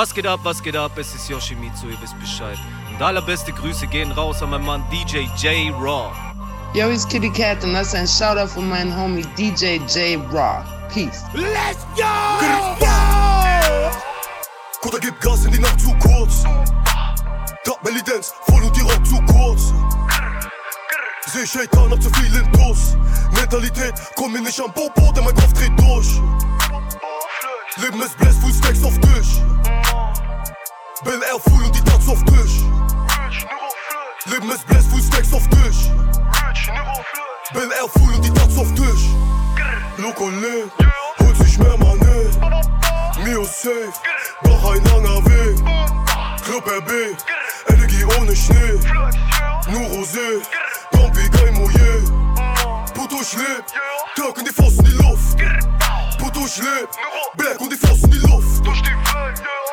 Was geht ab, was geht ab? Es ist Yoshimitsu, ihr wisst Bescheid. Und allerbeste Grüße gehen raus an meinen Mann DJ J Raw. Yo, it's Kitty Cat und das ist ein Shoutout von meinem Homie DJ J Raw. Peace. Let's go! Kutter gibt Gas in die Nacht zu kurz. Top Belly Dance, voll und die Rock zu kurz. Seh Shaitan, hab zu viel in Tuss. Mentalität, komm mir nicht am Popo, denn mein Kopf dreht durch. Leben ist Bless, Full Stacks auf Tisch. Bin eher full und die Tats auf Tisch. Leben ist Bless, Full Stacks auf Tisch. Bin eher full und die Tats auf Tisch. Loco lebt, holt sich mehr Money. Mio safe, doch ein langer Weg. Club RB, Energie ohne Schnee. Nur Rosé, wie kein Mouillé. Puto, ich leb, Tag in die Faust in die Luft. Puto, ich leb, Berg und die Faust in die Luft.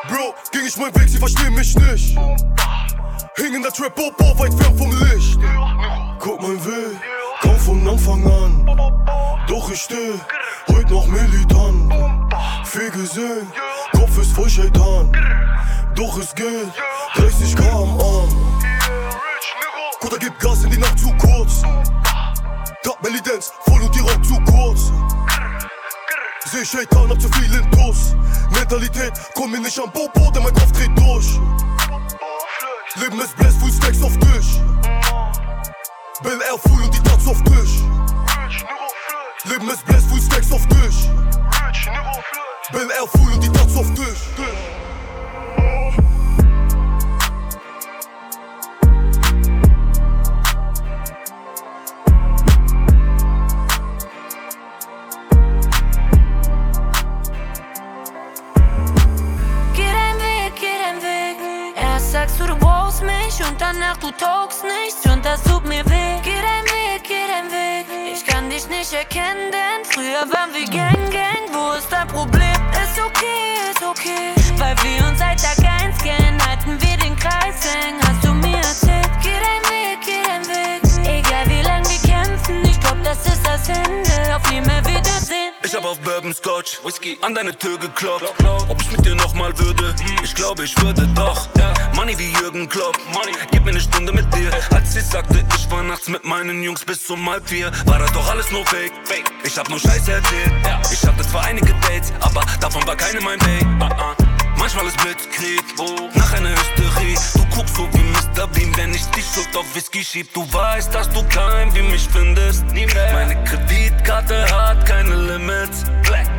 Bro, ging ich mein Weg, sie verstehen mich nicht. Hing in der Trap, Popo, weit fern vom Licht. Guck mein Weg, komm von Anfang an. Doch ich steh, heute noch militant. Viel gesehen, Kopf ist voll Scheitan. Doch es geht, 30 km an. Kutter gibt Gas in die Nacht zu kurz. Top Belly Dance, voll und die Rock zu kurz. Seh Shaitan, hab zu viel in Tuss. Mentalität, komm mir nicht am Popo, denn mein Kopf dreht durch. Leben ist Bless, Full Stacks auf Tisch. Bin eher full und die Tats auf Tisch. Leben ist Bless, Full Stacks auf Tisch. Bin eher full und die Tats auf Tisch. Brauchst mich und danach du taugst nichts und das tut mir weh. Geh dein Weg, geh dein Weg. Ich kann dich nicht erkennen, denn früher waren wir Gang, Gang. Wo ist dein Problem? Ist okay, ist okay. Weil wir uns seit Tag 1 kennen, halten wir den Kreis eng. Hast du mir erzählt? Auf Bourbon Scotch Whisky an deine Tür geklopft. Ob ich mit dir nochmal würde? Ich glaube, ich würde doch. Money wie Jürgen Klopp. Gib mir eine Stunde mit dir. Als sie sagte, ich war nachts mit meinen Jungs bis um halb vier, war das doch alles nur Fake. Ich hab nur Scheiße erzählt. Ich hatte zwar einige Dates, aber davon war keine mein Babe. Manchmal ist Blitzkrieg, nach einer Hysterie. Du guckst so wie Mr. Bean, wenn ich die Schuld auf Whisky schieb. Du weißt, dass du kein wie mich findest. Nie mehr. Meine Kreditkarte hat keine Limits.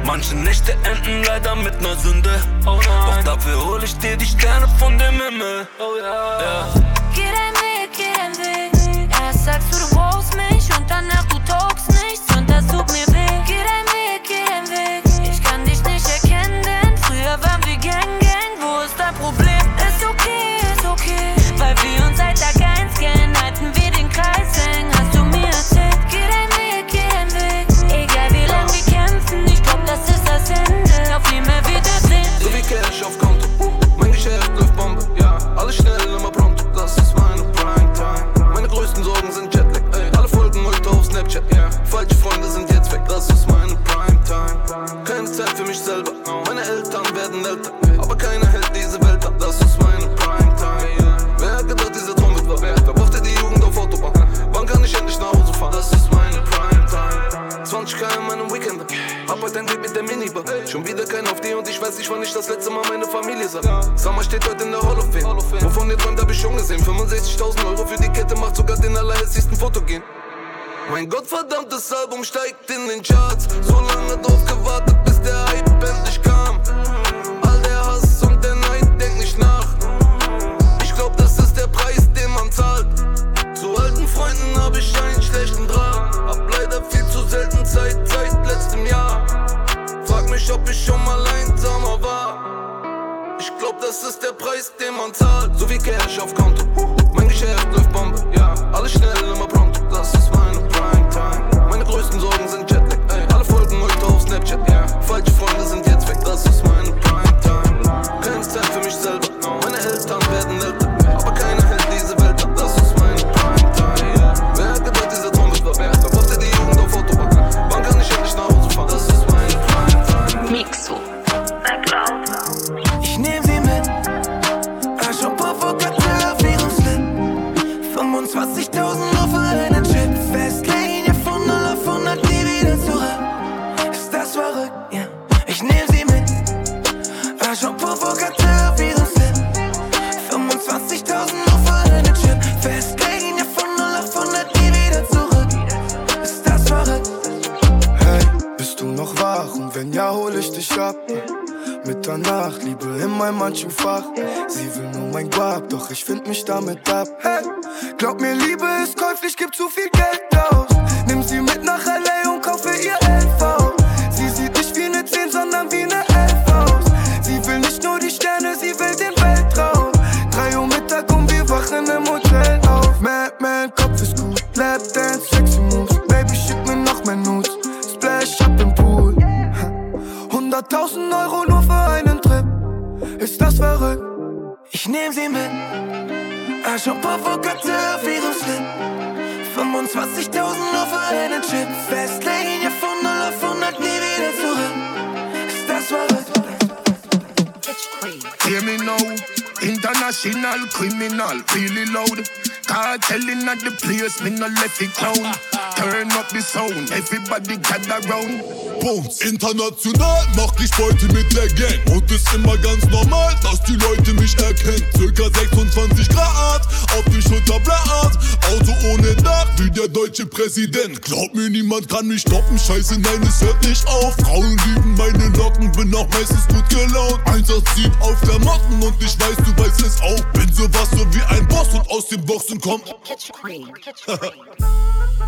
Manche Nächte enden leider mit ner Sünde. Doch dafür hol ich dir die Sterne von dem Himmel. Ja. Geh dein Weg, geh dein Weg. Du, du brauchst ze sobą steekt. Hear me now, international criminal, really loud. Cartelling at the place, me no left it clown. Turn up the sound, everybody gather round. Bums. International mach ich Beute mit der Gang. Und ist immer ganz normal, dass die Leute mich erkennen. Circa 26 Grad, auf die Schulter blatt. Auto ohne Dach, wie der deutsche Präsident. Glaub mir, niemand kann mich stoppen. Scheiße, nein, es hört nicht auf. Frauen lieben meine Locken, bin auch meistens gut gelaunt. 187 auf der Motten und ich weiß, du weißt es auch. Bin sowas so wie ein Boss und aus den Boxen kommt.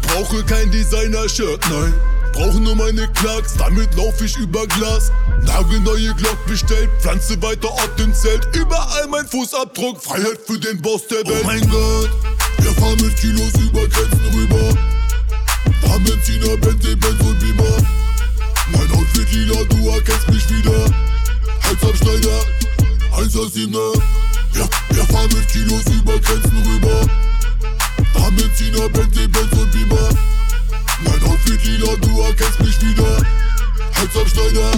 Brauche kein Designer-Shirt, nein. Brauche nur meine Klacks, damit lauf ich über Glas. Nagelneue Glock bestellt, pflanze weiter auf dem Zelt. Überall mein Fußabdruck, Freiheit für den Boss der Welt. Oh mein Gott, wir fahren mit Kilos über Grenzen rüber. Fahren Benziner, Bentley, Benz und Beamer. Mein Outfit lila, du erkennst mich wieder. Halsabschneider, 187er. Ja, wir fahren mit Kilos über Grenzen rüber. Fahren Benziner, Bentley, Benz und Beamer. Mein Outfit lila, du erkennst mich wieder. Halsabschneider,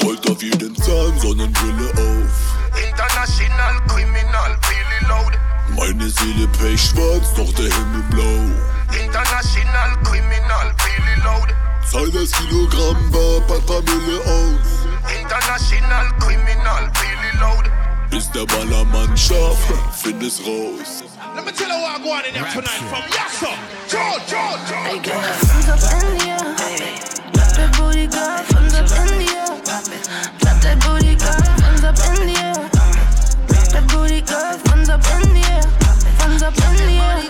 Gold auf jeden Zahn, Sonnenbrille auf. International criminal, really loud. Meine Seele pechschwarz, doch der Himmel blau. International criminal, really loud. Zahl das Kilogramm ein paar Mille aus. International criminal, really loud. Ist der Ballermann scharf, find es raus. Let me tell you what I go on in there tonight from Yassa. Joe, Joe, Joe. Ey, girl, Funds up in the air. Drop that booty, girl, funds up in the air. Drop that booty, girl, funds up in the air. Drop that booty, girl, funds up in the air. The air.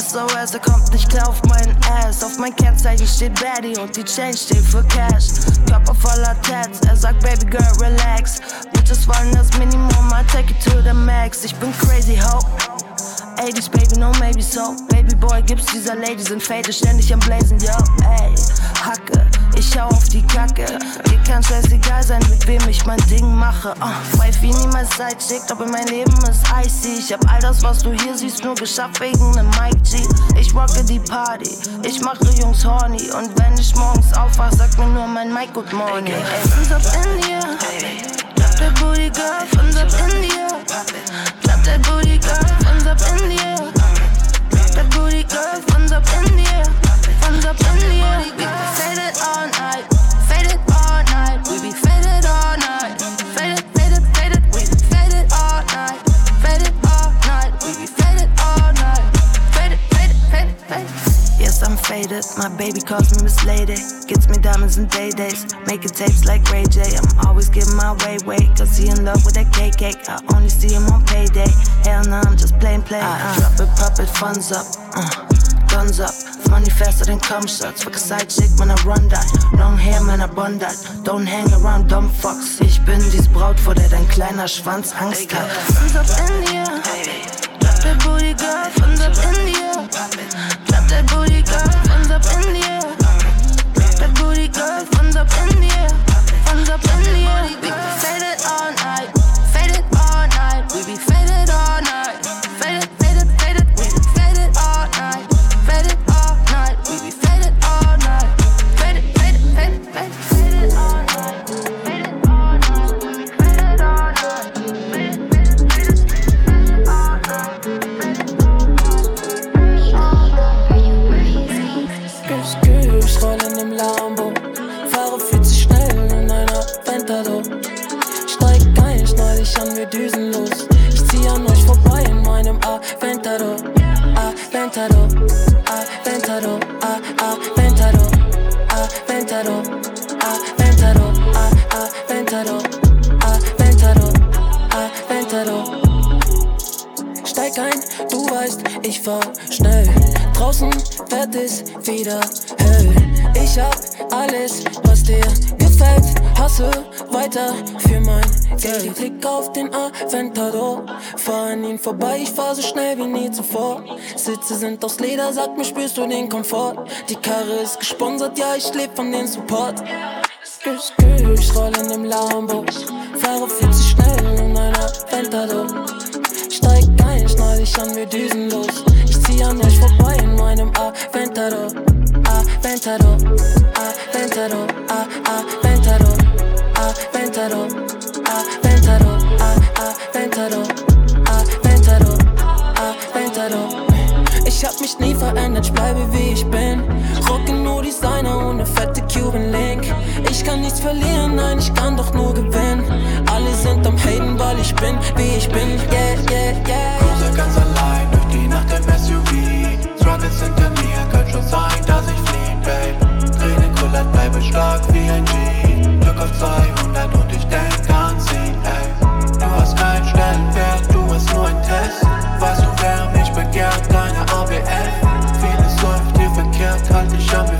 SOS, er kommt nicht klar auf meinen Ass. Auf mein Kennzeichen steht Baddie und die Chain steht für Cash. Körper voller Tats, er sagt Baby Girl, relax. Bitches wollen das Minimum, I take it to the max. Ich bin crazy, ho. 80s, baby, no maybe so. Baby boy, gibt's dieser Lady, sind faded, ständig am Blazen, yo, ey. Hacke, ich hau auf die Kacke. Dir kann scheißegal sein, mit wem ich mein Ding mache. Uh, Wife wie niemals Sidechick, aber mein Leben ist icy. Ich hab all das, was du hier siehst, nur geschafft wegen nem Mike G. Ich rocke die Party, ich mache Jungs horny. Und wenn ich morgens aufwach, sagt mir nur mein Mike Good Morning. Ey, Funds up in the air. Drop that booty, girl, funds up in the air. Drop that booty, girl, up in the air. That booty, girl, funds up in the air. Funds up in the air. Faded all night, faded all night. We be faded all night, faded, faded, faded. We be faded all night, faded all night. We be faded all night, faded, faded, faded, faded. Yes, I'm faded. My baby calls me Miss Lady. Gets me diamonds and day days. Making tapes like Ray J. I'm giving my way, way. Cause he in love with that cake, cake. I only see him on payday. Hell no, I'm just playing, playing. I drop it, pop it, funds up. Uh, guns up. Money faster than cum shots. Fuck a side chick, man, I run that. Long hair, man, I bun that. Don't hang around dumb fucks. Ich bin dies Braut, vor der dein kleiner Schwanz Angst hat. Funds up in the air. Drop that booty, girl. Funds up in the air. Drop that booty, girl. Funds up in the air. Drop that booty, girl. Funds up in the air. Funds up in the Blick auf den Aventador. Fahr an ihn vorbei, ich fahr so schnell wie nie zuvor. Sitze sind aus Leder, sag mir, spürst du den Komfort? Die Karre ist gesponsert, ja, ich leb von dem Support. Ich roll in dem Lambo, fahre viel zu schnell in einer Aventador. Steig ein, schnall dich an, wir düsen los. Ich zieh an euch vorbei in meinem. Aventador, Aventador, Aventador, Aventador, Ich hab mich nie verändert, ich bleibe wie ich bin. Rocke nur Designer und ne fette Cuban Link. Ich kann nichts verlieren, nein, ich kann doch nur gewinnen. Alle sind am Haten, weil ich bin, wie ich bin. Yeah, yeah, yeah. Cruise ganz allein durch die Nacht im SUV. Struggles hinter mir, könnte schon sein, dass ich fliehen, babe. Tränen kullert, bleibe stark wie ein G. Glück auf 200 und ich denk Kante Schande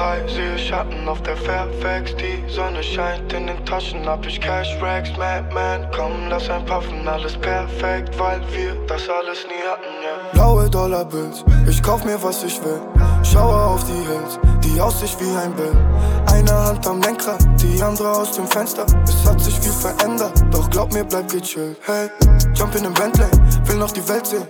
high, sehe Schatten auf der Fairfax. Die Sonne scheint in den Taschen, hab ich Cash Racks. Madman, komm, lass ein Puffen, alles perfekt, weil wir das alles nie hatten, ja. Blaue Dollarbills, ich kauf mir was ich will. Schaue auf die Hills, die Aussicht wie ein Bild. Eine Hand am Lenkrad, die andere aus dem Fenster. Es hat sich viel verändert, doch glaub mir, bleib gechillt. Hey, jump in den Bentley, will noch die Welt sehen.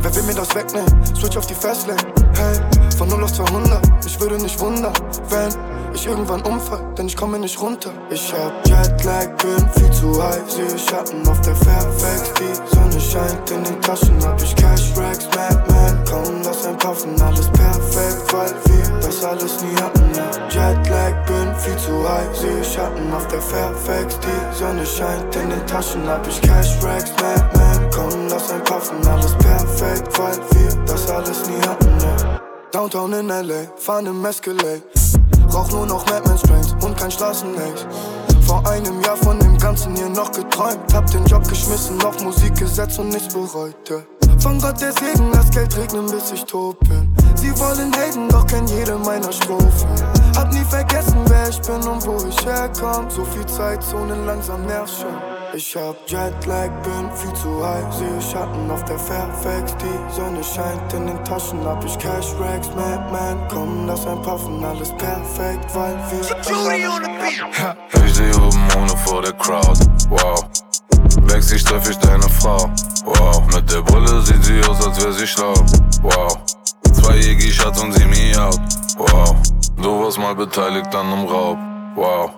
Wer will mir das wegnehmen? Switch auf die Fastlane. Hey, von 0 auf 200. Ich würde nicht wundern, wenn ich irgendwann umfall, denn ich komme nicht runter. Ich hab Jetlag, bin viel zu high. Sehe Schatten auf der Fairfax. Die Sonne scheint in den Taschen, hab ich Cash Racks. Madman, komm, lass ein Puffen, alles perfekt, weil wir das alles nie hatten. Jetlag, bin viel zu high. Sehe Schatten auf der Fairfax. Die Sonne scheint in den Taschen, hab ich Cash Racks. Madman, komm, lass ein Puffen, alles perfekt, weil wir das alles nie hatten. Downtown in LA, fahren im Escalade. Rauch nur noch Madman Strains und kein Straßenlace. Vor einem Jahr von dem Ganzen hier noch geträumt. Hab den Job geschmissen, auf Musik gesetzt und nichts bereut. Ja. Von Gott der Segen, das Geld regnen, bis ich tot bin. Sie wollen haten, doch kenn jede meiner Strophen. Hab nie vergessen, wer ich bin und wo ich herkomm. So viel Zeitzonen langsam nervt schon. Ich hab Jetlag, bin viel zu high. Sehe Schatten auf der Fairfax. Die Sonne scheint in den Taschen, hab ich Cash Racks. Madman, komm, lass ein Puffen, alles perfekt, weil wir. Ich seh oben ohne vor der Crowd. Wow. Backstage treff ich deine Frau. Wow. Mit der Brille sieht sie aus, als wär sie schlau. Wow. Zwei Jiggy Schatz und sie me out. Wow. Du warst mal beteiligt an einem Raub. Wow.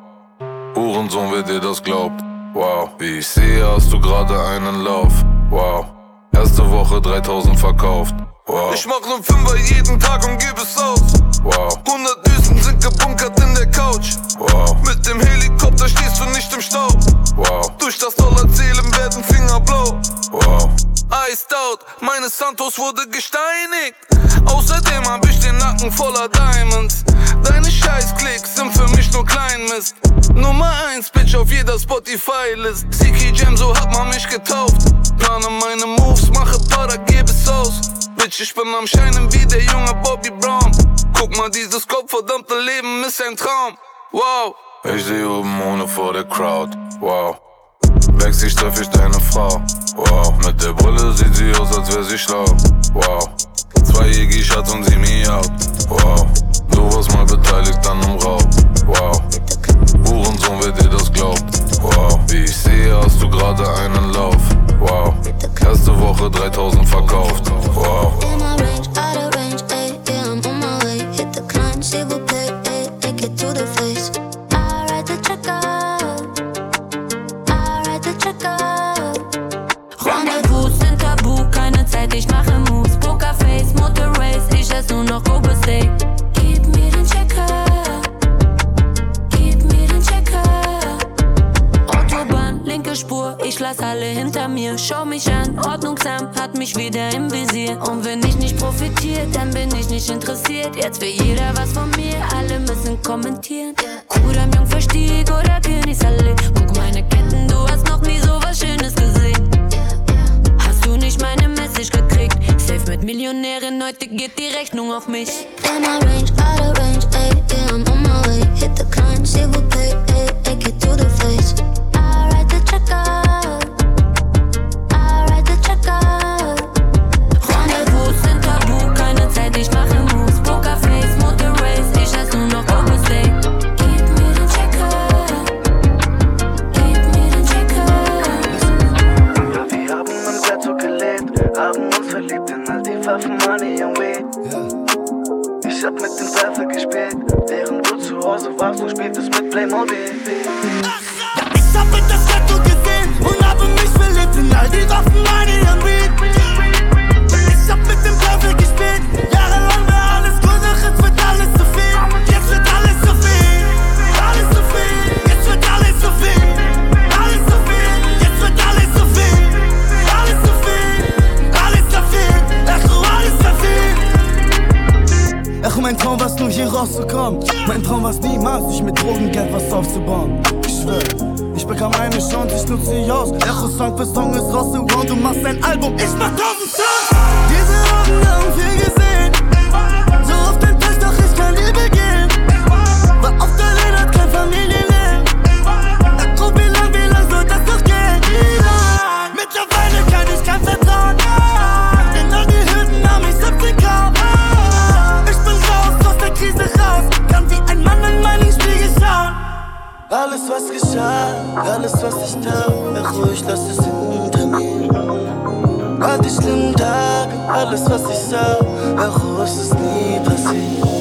Hurensohn, wer dir das glaubt. Wow. Wie ich sehe, hast du gerade einen Lauf. Wow. Erste Woche 3000 verkauft. Wow. Ich mach nen Fünfer jeden Tag und geb es aus. Wow. 100 Düsen sind gebunkert in der Couch. Wow. Mit dem Helikopter stehst du nicht im Stau. Wow. Durch das Dollarzählen werden Finger blau. Wow. Iced out, meine Santos wurde gesteinigt. Außerdem hab ich den Nacken voller Diamonds. Deine Scheißklicks sind für mich nur Kleinmist. Nummer Nummer 1, Bitch auf jeder Spotify-List. Siki Jam, so hat man mich getauft. Plane meine Moves, mache Para, gebe es aus. Bitch, ich bin am Scheinen wie der junge Bobby Brown. Guck mal, dieses verdammte Leben ist ein Traum. Wow. Ich seh oben ohne vor der Crowd. Wow. Backstage treff ich deine Frau. Wow. Mit der Brille sieht sie aus, als wär sie schlau. Wow. Zwei Iggy Shots und sie me out. Wow. Du warst mal beteiligt an einem Raub. Wow. Hurensohn, wer dir das glaubt. Wow. Wie ich sehe, hast du gerade einen Lauf. Wow. Erste Woche 3000 verkauft. Wow. Lass alle hinter mir. Schau mich an, ordnungsam, hat mich wieder im Visier. Und wenn ich nicht profitiere, dann bin ich nicht interessiert. Jetzt will jeder was von mir, alle müssen kommentieren. Kudam Jungverstieg oder Königsallee. Guck meine Ketten, du hast noch nie so was Schönes gesehen. Hast du nicht meine Message gekriegt? Safe mit Millionären, heute geht die Rechnung auf mich. In my range, out of range, ey, yeah, I'm on my way. Hit the client, s'il vous plaît, ey, take it to the face. Warst, du spieltest mit Playmobil. Ja, ich hab mit das Tattoo gesehen und habe mich verliebt in all die Waffen, meine ihren Beat. Ich hab mit dem Teufel gespielt, rauszukommen. Mein Traum war niemals, sich mit Drogengeld was aufzubauen. Ich schwör, ich bekam eine Chance, ich nutze sie aus. Echo Song für Song ist raus, und du machst ein Album, ich mach tausend Songs. Diese Augen haben viel gesehen. Was geschah, alles was ich tat, ach ruhig, lass es hinter mir. All die schlimmen Tage, alles was ich sah, ach ruhig, es ist nie passiert.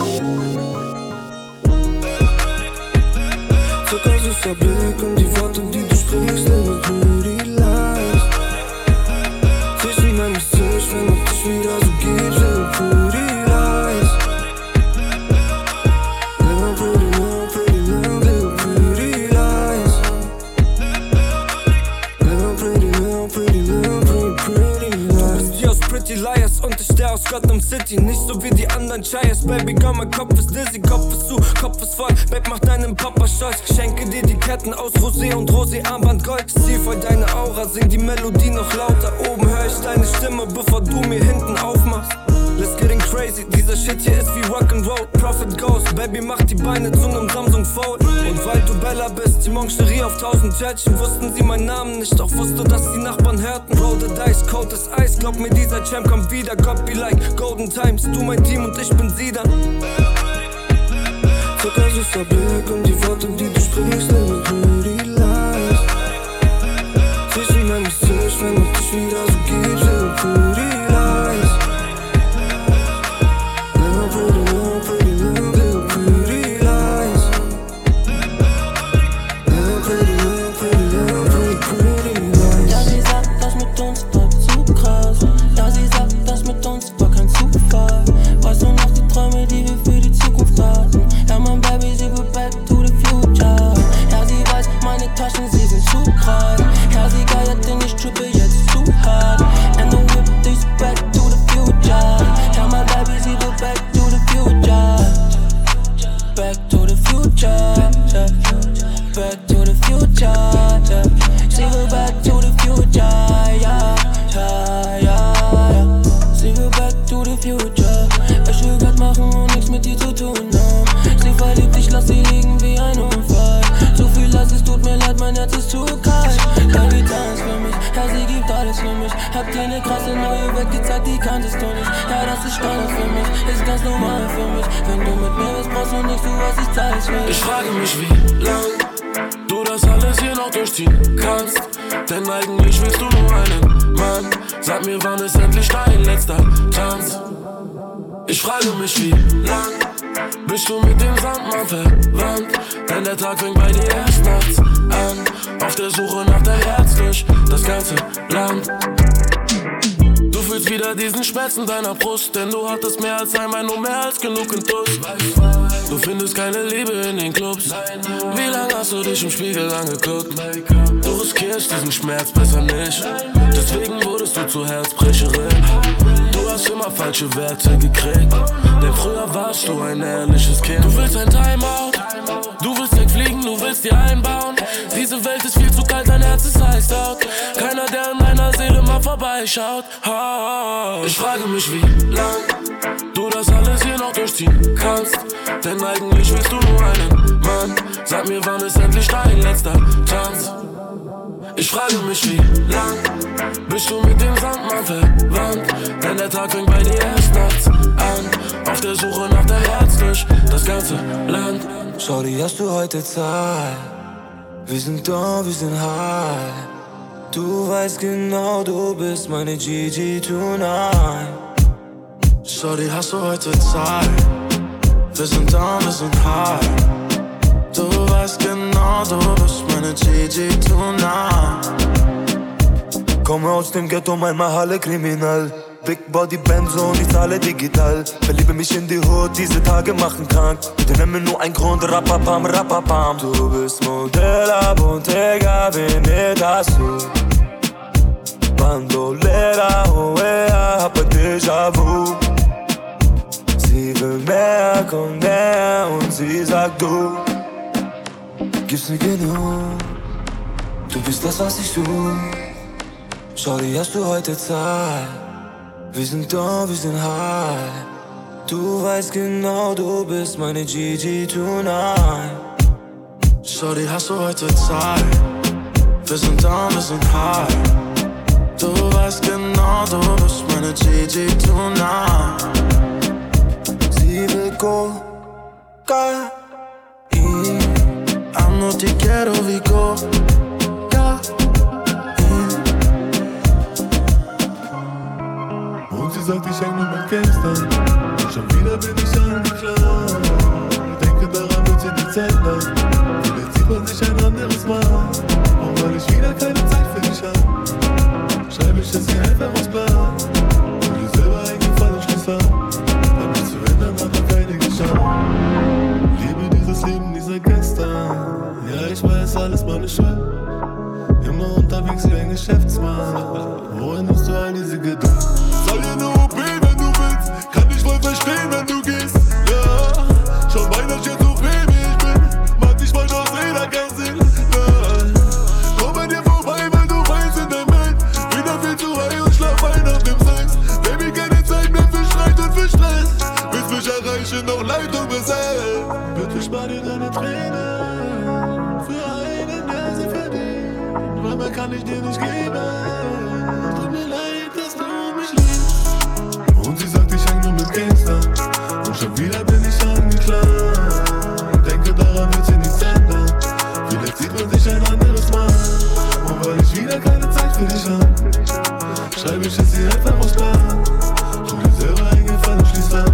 Shit hier ist wie Rock'n'Roll. Profit goes, Baby mach die Beine zu nem Samsung Fold. Und weil du Bella bist, die Moncherie auf tausend Jetchen, wussten sie meinen Namen nicht, doch wusste, dass die Nachbarn hörten. Roll the dice, Code ist Eis, glaub mir, dieser Champ kommt wieder. Be like Golden Times, du mein Team und ich bin sie dann. Süßer Blick und die Worte, die du sprichst, ich frage mich, wie lang du das alles hier noch durchziehen kannst. Denn eigentlich willst du nur einen Mann. Sag mir, wann ist endlich dein letzter Tanz? Ich frage mich, wie lang bist du mit dem Sandmann verwandt? Denn der Tag fängt bei dir erst nachts an. Auf der Suche nach deinem Herz durch das ganze Land. Du fühlst wieder diesen Schmerz in deiner Brust, denn du hattest mehr als einmal, nur mehr als genug Tuss. Du findest keine Liebe in den Clubs. Wie lange hast du dich im Spiegel angeguckt? Du riskierst diesen Schmerz besser nicht. Deswegen wurdest du zur Herzbrecherin. Du hast immer falsche Werte gekriegt. Denn früher warst du ein ehrliches Kind. Du willst ein Timeout. Du willst wegfliegen, du willst dir einbauen. Diese Welt ist viel zu kalt, dein Herz ist heiß out. Keiner, der meiner Seele mal vorbeischaut. Ich frage mich, wie lang du das alles hier noch durchziehen kannst. Denn eigentlich willst du nur einen Mann. Sag mir, wann ist endlich dein letzter Tanz? Ich frage mich, wie lang bist du mit dem Sandmann verwandt? Denn der Tag fängt bei dir erst nachts an. Auf der Suche nach deinem Herz durch das ganze Land. Shorty, hast du heute Zeit? Wir sind da, wir sind high. Du weißt genau, du bist meine Gigi tonight. Shorty, hast du heute Zeit? Wir sind da, wir sind high. Du weißt genau, du bist meine Gigi tonight. Komme aus dem Ghetto, mein Mahalle kriminal. Big Body Benzo und ich zahle digital. Verliebe mich in die Hood, diese Tage machen krank. Bitte nenn mir nur ein Grund, rapapam, rapapam. Du bist Modell, Bontega, Veneta Sur. Bandolera, oea, hab ein Déjà-vu. Sie will mehr, komm näher und sie sagt du. Gib's mir genug, du bist das, was ich such. Shorty, hast du heute Zeit? Wir sind da, wir sind high. Du weißt genau, du bist meine Gigi tonight. Shorty, hast du heute Zeit? Wir sind da, wir sind high. Du weißt genau, du bist meine Gigi tonight. Sie will. I'm not te quiero, we go. Und sie sagt, ich häng nur kann ich dir nicht geben. Tut mir leid, dass du mich liebst. Und sie sagt, ich häng nur mit Gangstern. Und schon wieder bin ich angeklagt. Denke daran, wird sie nichts ändern. Vielleicht sieht man sich ein anderes Mal. Und weil ich wieder keine Zeit für dich hab, schreibe ich es hier einfach aus Plan. Tu dir selber eingefallen und schließ an.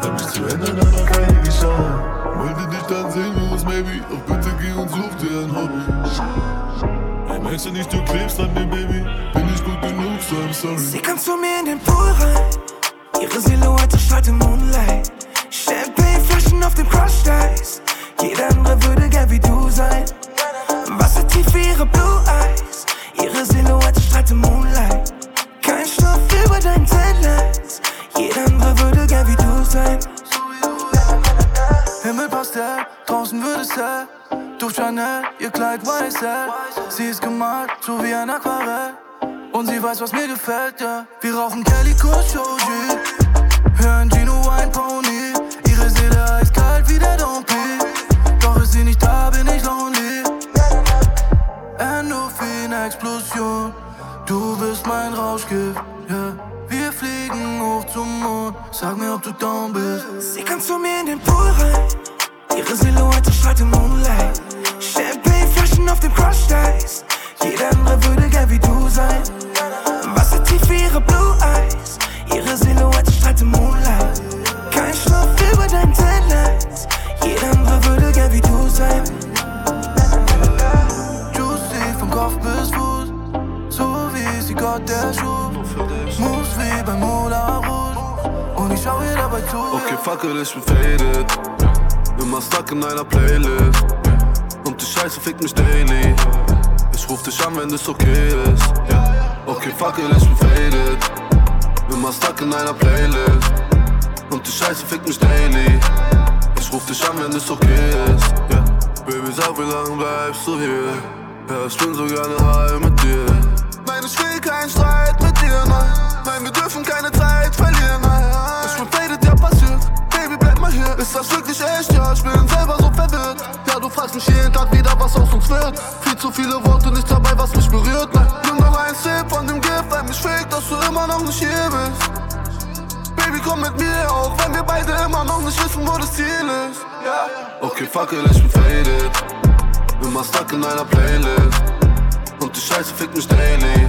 Hab mich zu ändern, aber keine geschaut. Wollte dich dann sehen wir uns, maybe. Doch bitte geh und such dir ein Hobby. Merkst du nicht, du klebst an mir, Baby? Bin ich gut genug, so I'm sorry. Sie kommt zu mir in den Pool rein. Ihre Silhouette strahlt im Moonlight. Weiß, was mir gefällt, ja. Wir rauchen Kelly Shoji. Hören Gino Wine Pony. Ihre Seele eiskalt wie der Dompi. Doch ist sie nicht da, bin ich lonely. Endorphin-Explosion. Du bist mein Rauschgift, ja. Wir fliegen hoch zum Mond. Sag mir, ob du down bist. Sie kann zu mir in den Pool rein. Ihre Silhouette strahlt im Moonlight. Champagneflaschen auf dem Crush Eis. Jeder andere würde gern wie du sein. Tief wie ihre Blue Eyes. Ihre Silhouette strahlt im Moonlight. Kein Schlaf über deinen Taillights. Jeder andere würde gern wie du sein. Juicy vom Kopf bis Fuß. So wie sie Gott der Schuh. Moves wie beim Moulin Rouge. Und ich schau ihr dabei zu. Okay, fuck it, ich bin faded. Immer stuck in einer Playlist. Und die Scheiße fickt mich daily. Ich ruf dich an, wenn es okay ist. Okay, fuck it, ich bin faded. Immer stuck in einer Playlist. Und die Scheiße fickt mich daily. Ich ruf dich an, wenn es okay ist. Yeah. Baby, sag, wie lange bleibst du hier? Ja, ich bin so gerne high mit dir. Nein, ich will keinen Streit mit dir, nein. Nein, wir dürfen keine Zeit verlieren, nein. Ich bin faded, ja passiert. Baby, bleib mal hier. Ist das wirklich echt? Ja, ich bin selber so verwirrt. Ja, du fragst mich jeden Tag wieder, was aus uns wird. Viel zu viele Worte, nichts dabei, was mich berührt. Nein, nimm noch ein Sip von dem Gift, weil mich fake, dass du immer noch nicht hier bist. Baby, komm mit mir, auch wenn wir beide immer noch nicht wissen, wo das Ziel ist. Ja. Okay, fuck it, ich bin faded. Immer stuck in einer Playlist. Und die Scheiße fickt mich daily.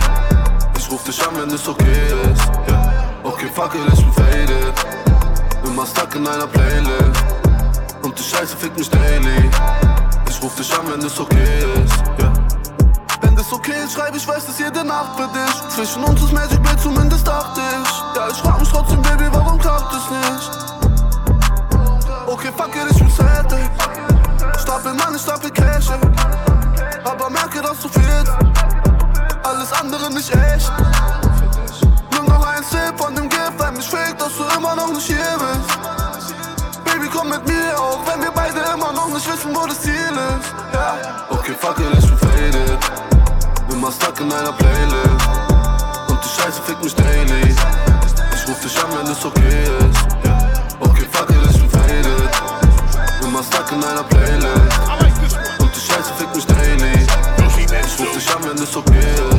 Ich ruf dich an, wenn es okay ist. Yeah. Okay, fuck it, ich bin faded. Immer stuck in einer Playlist. Die Scheiße fickt mich daily. Ich ruf dich an, wenn es okay ist. Yeah. Wenn das okay ist, schreib ich, weiß das jede Nacht für dich. Zwischen uns ist Magic Blade, zumindest dachte ich. Ja, ich frag mich trotzdem, Baby, warum klappt es nicht? Okay, fuck it, ich bin fertig. Stapel Money, stapel Cash. Aber merke, dass du fehlst. Alles andere nicht echt. Nimm noch ein Sip von dem Gift, weil mich fake, dass du immer noch nicht hier bist. Komm mit mir, auch wenn wir beide immer noch nicht wissen, wo das Ziel ist. Ja. Okay, fuck it, ich bin faded. Stuck in einer Playlist. Und die Scheiße fickt mich daily. Ich ruf dich an, wenn es okay ist. Ja. Okay, fuck it, ich bin faded. Stuck in einer Playlist. Und die Scheiße fickt mich daily. Ich ruf dich an, wenn es okay ist.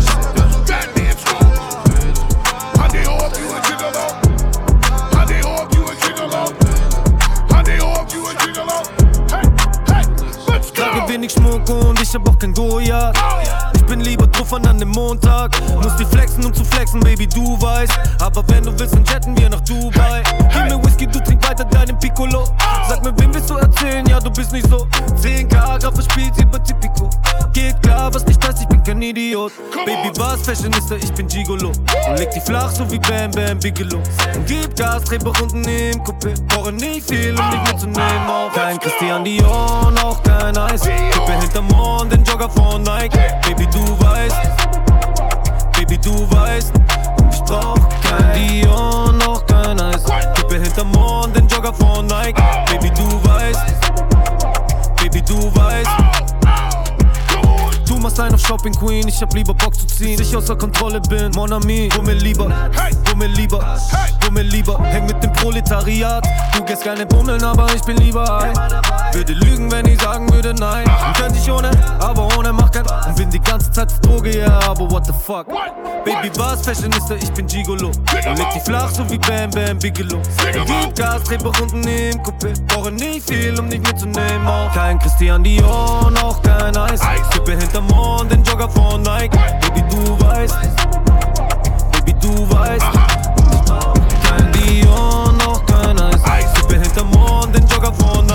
Schmuck und ich hab bin lieber drauf an dem Montag. Muss die flexen, um zu flexen, Baby, du weißt. Aber wenn du willst, dann jetten wir nach Dubai. Gib mir Whisky, du trink weiter deinen Piccolo. Sag mir, wem willst du erzählen? Ja, du bist nicht so. 10k Grad verspielt, über Tipico. Geht klar, was nicht heißt, ich bin kein Idiot. Baby, was Fashionista, ich bin Gigolo. Und leg die flach, so wie Bam Bam Bigelow. Und gib Gas, dreh unten im Coupé. Brauche nicht viel, um dich mitzunehmen. Auch kein Christian Dior, auch kein Eis. Kippe hinterm Mond, den Jogger von Nike. Baby, du weißt. Baby, du weißt. Ich brauch kein Dior, noch kein Eis. Kippe hinterm Mond, den Jogger von Nike. Baby, du weißt. Baby, du weißt. Du machst einen auf Shopping Queen, ich hab lieber Bock zu ziehen. Bis ich außer Kontrolle bin, Mon ami, wo mir lieber, wo mir lieber, wo mir lieber. Häng mit dem Proletariat, du gehst gerne bummeln, aber ich bin lieber ein. Würde lügen, wenn ich sagen würde nein. Und könnte ich ohne, aber ohne macht kein. Und bin die ganze Zeit auf Droge, ja, aber what the fuck. Baby, was Fashionista, ich bin Gigolo. Und leg die flach, so wie Bam Bam Bigelow. Gib Gas, dreh unten im Coupé. Brauche nicht viel, um dich mitzunehmen. Auch kein Christian Dior, noch kein Eis. Kippe hinterm Mond, den Jogger von Nike. Baby, du weißt. Weißt. Kein Dior, noch kein Eis. Hinterm Mond, den Jogger von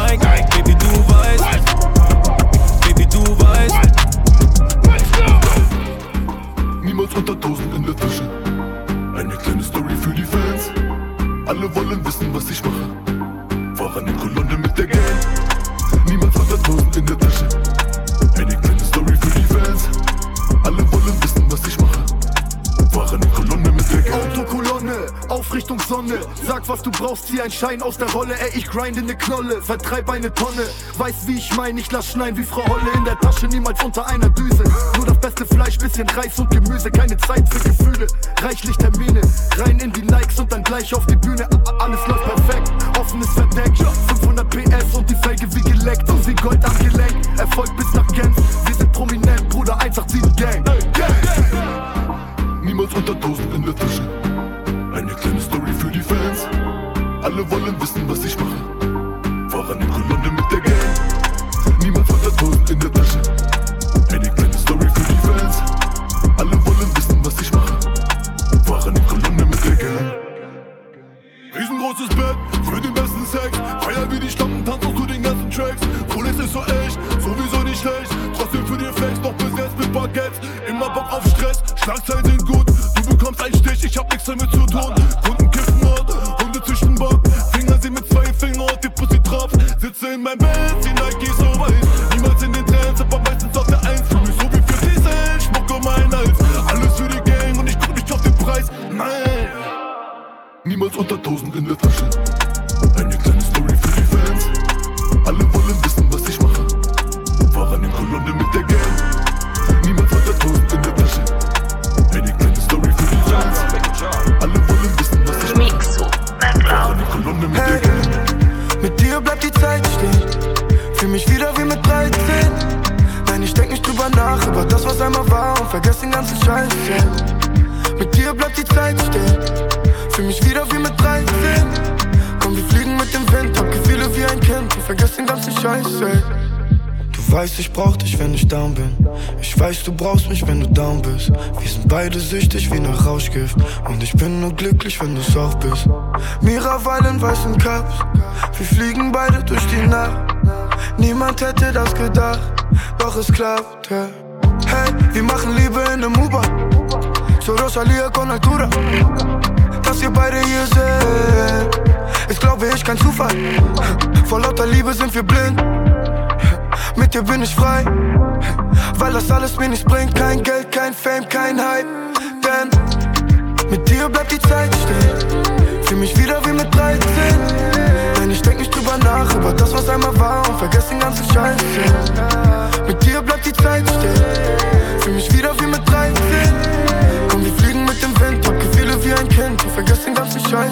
Sag, was du brauchst, zieh ein Schein aus der Rolle. Ey, ich grinde ne Knolle, vertreib eine Tonne. Weiß, wie ich mein, ich lass schneien wie Frau Holle in der Tasche, niemals unter einer Düse. Nur das beste Fleisch, bisschen Reis und Gemüse, keine Zeit für Gefühle. Reichlich Termine, rein in die Likes und dann gleich auf die Bühne. Alles läuft perfekt, offenes Verdeck. 500 PS und die Felge wie geleckt und wie Gold am. Erfolg bis nach down bist. Wir sind beide süchtig wie nach Rauschgift. Und ich bin nur glücklich, wenn du's auch bist. Miraval in weißen Cups. Wir fliegen beide durch die Nacht. Niemand hätte das gedacht, doch es klappt. Hey, wir machen Liebe in nem U-Bahn. So Rosalia con Altura. Dass wir beide hier sind, ist glaube ich kein Zufall. Vor lauter Liebe sind wir blind. Mit dir bin ich frei, weil das alles mir nichts bringt. Kein Geld, kein Fame, kein Hype. Denn mit dir bleibt die Zeit stehen. Fühl mich wieder wie mit 13. Denn ich denk nicht drüber nach, über das, was einmal war und vergess den ganzen Scheiß. Mit dir bleibt die Zeit stehen. Fühl mich wieder wie mit 13. Komm, wir fliegen mit dem Wind, hab Gefühle wie ein Kind und vergess den ganzen Scheiß.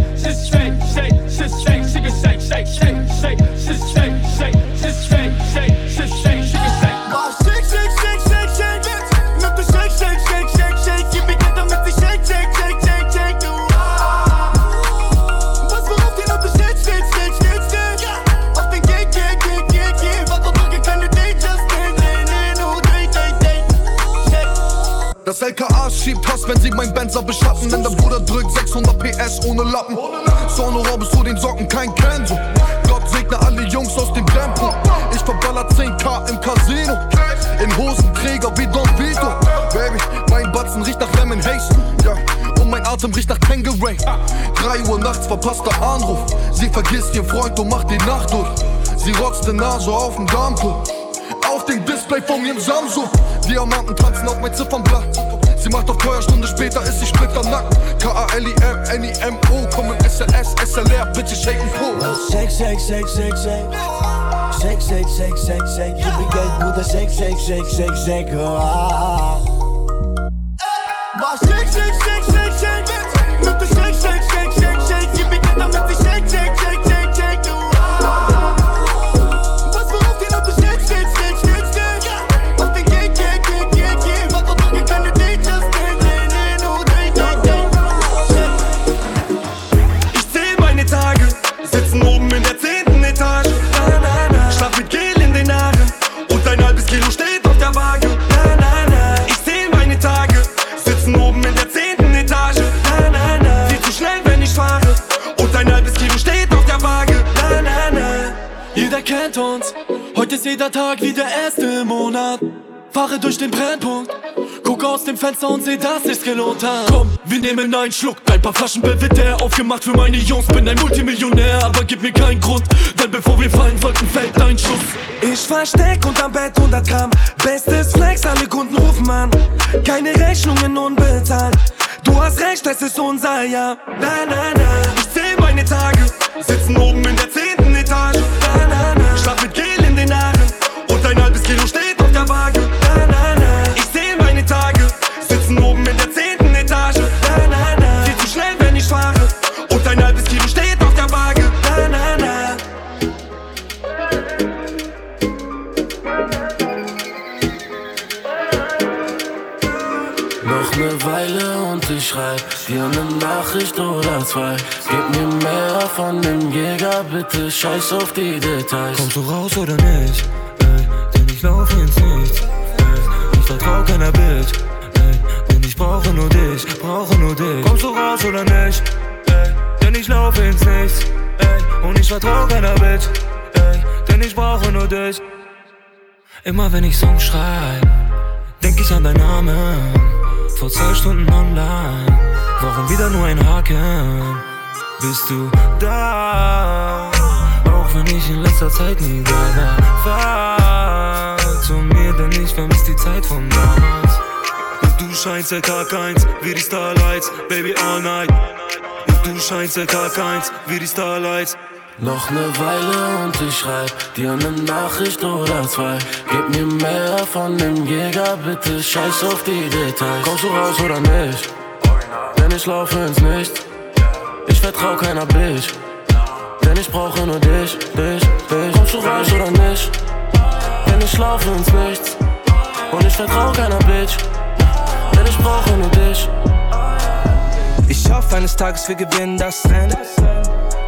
schiebt Hass, wenn sie mein Benzer beschatten. Denn der Bruder drückt 600 PS ohne Lappen. Sonora bis zu den Socken, kein Kenzo. Gott segne alle Jungs aus dem Tempo. Ich verballer 10k im Casino. In Hosenträger wie Don Vito. Baby, mein Batzen riecht nach Lemon Haze. Ja, und mein Atem riecht nach Tangeray. 3 Uhr nachts verpasster Anruf. Sie vergisst ihren Freund und macht die Nacht durch. Sie rotzt die Nase auf dem Dampel. Auf dem Display von ihrem Samsung. Diamanten tanzen auf mein Ziffernblatt. Sie macht auf teuer, Stunde später ist sie splitternackt. K-A-L-I-M, N-I-M-O, komm im SLS, SLR, bitte shaken Po. Shake, shake, shake, shake, shake. Shake, shake, shake, shake, shake. Gib mir Geld, Bruder, shake, shake, shake, shake, shake. Ah. Mach shake, shake, jeder Tag wie der erste Monat. Fahre durch den Brennpunkt, Guck aus dem Fenster und seh, dass sich's gelohnt hat. Komm, wir nehmen einen Schluck. Ein paar Flaschen Belvedere aufgemacht für meine Jungs. Bin ein Multimillionär, aber gib mir keinen Grund. Denn bevor wir fallen wollten, fällt ein Schuss. Ich versteck unterm Bett 100 Gramm. Bestes Flex, alle Kunden rufen an. Keine Rechnungen unbezahlt. Du hast recht, es ist unser Jahr. Na, na, na. Ich zähl meine Tage, sitzen oben in der zehnten dir ne Nachricht oder zwei. Gib mir mehr von dem Jäger, bitte scheiß auf die Details. Kommst du raus oder nicht? Ey, denn ich laufe ins Nichts. Ey, ich vertrau keiner Bitch. Ey, denn ich brauche nur dich, brauche nur dich. Kommst du raus oder nicht? Ey, denn ich laufe ins Nichts. Ey, und ich vertrau keiner Bitch. Ey, denn ich brauche nur dich. Immer wenn ich Songs schreib, denk ich an deinen Namen. Vor zwei Stunden online, warum wieder nur ein Haken? Bist du da? Auch wenn ich in letzter Zeit nie da war. Fahr zu mir, denn ich vermiss die Zeit von damals. Und du scheinst seit Tag 1 wie die Starlights, Baby all night. Und du scheinst seit Tag 1 wie die Starlights. Noch ne Weile und ich schreib dir ne Nachricht oder zwei. Gib mir mehr von dem Jäger, bitte scheiß auf die Details. Kommst du raus oder nicht? Denn ich laufe ins Nichts. Ich vertrau keiner Bitch. Denn ich brauche nur dich, dich, dich. Kommst du raus oder nicht? Denn ich laufe ins Nichts. Und ich vertrau keiner Bitch. Denn ich brauche nur dich. Ich hoffe, eines Tages wir gewinnen das Rennen.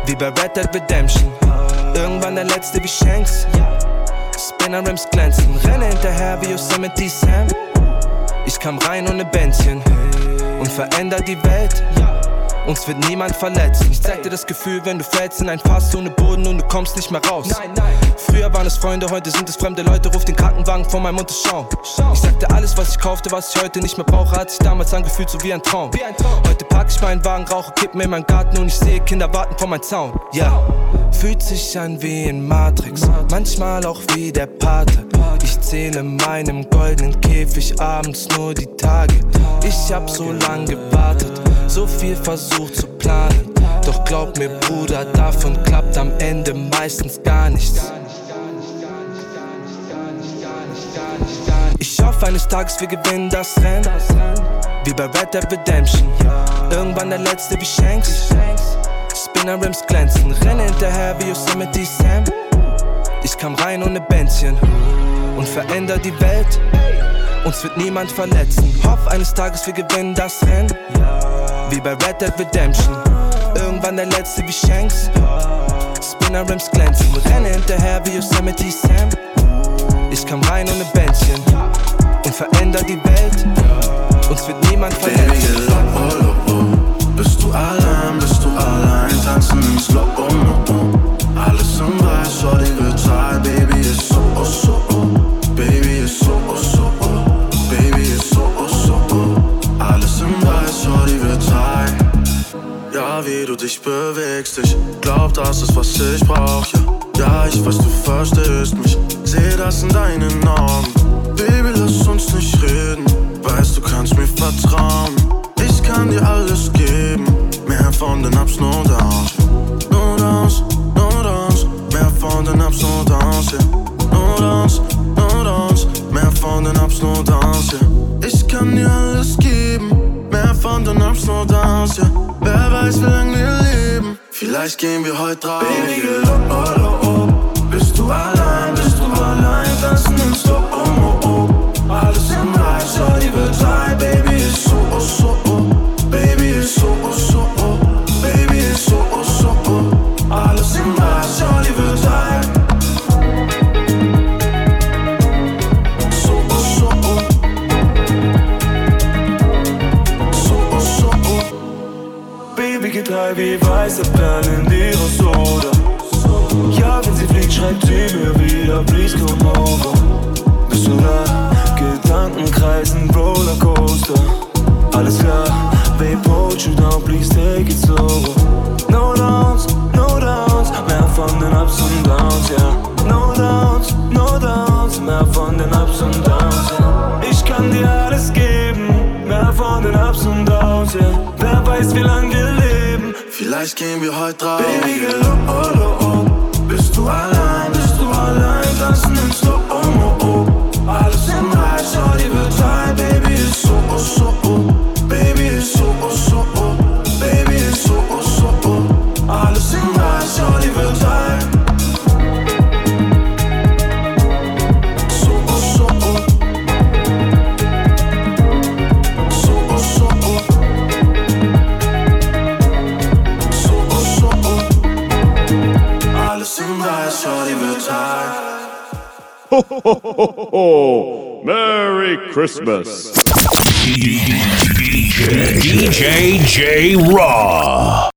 Wie bei Red Dead Redemption. Irgendwann der letzte wie Shanks. Spinner Rims glänzen. Renne hinterher wie Yosemite Sam. Ich kam rein ohne Bändchen und veränder die Welt. Uns wird niemand verletzen. Ich zeig dir das Gefühl, wenn du fällst in ein Fass ohne Boden und du kommst nicht mehr raus. Früher waren es Freunde, heute sind es fremde Leute. Ruf den Krankenwagen vor meinem Mund und schau. Ich sagte, alles, was ich kaufte, was ich heute nicht mehr brauche, hat sich damals angefühlt so wie ein Traum. Heute pack ich meinen Wagen, rauche Kippen in meinen Garten und ich sehe Kinder warten vor meinem Zaun. Ja, fühlt sich an wie in Matrix, manchmal auch wie der Pate. Ich zähle meinem goldenen Käfig abends nur die Tage. Ich hab so lang gewartet, so viel versucht zu planen. Doch glaub mir, Bruder, davon klappt am Ende meistens gar nichts. Ich hoffe, eines Tages wir gewinnen das Rennen. Wie bei Red Dead Redemption. Irgendwann der letzte wie Shanks. Spinner Rims glänzen. Renne hinterher wie Yosemite Sam. Ich kam rein ohne Bändchen und veränder die Welt. Uns wird niemand verletzen. Hoff, eines Tages wir gewinnen das Rennen. Wie bei Red Dead Redemption. Irgendwann der letzte wie Shanks. Spinner Rims glänzen. Renne hinterher wie Yosemite Sam. Ich kam rein ohne Bändchen und veränder die Welt. Uns wird niemand verletzen. Baby geht high wie weiße in die Soda. Ja, wenn sie fliegt, schreibt sie mir wieder, please come over. Bist du da? Gedanken kreisen, Rollercoaster. Alles klar, babe, hold you down, please take it slow. No downs, no downs, mehr von den Ups und Downs. Yeah. No downs, no downs, mehr von den Ups und Downs. Yeah. Ich kann dir alles geben, mehr von den Ups und Downs. Yeah. Wer weiß, wie lange wir leben. Vielleicht gehen wir heute raus. Baby, girl, oh, oh, oh. Bist du allein, bist du allein, tanzen im Slow, oh, oh, oh. Alles im Reis, Shorty wird high, Baby, ist so, oh, so, Ho, ho, ho. Merry Christmas. DJ J Raw.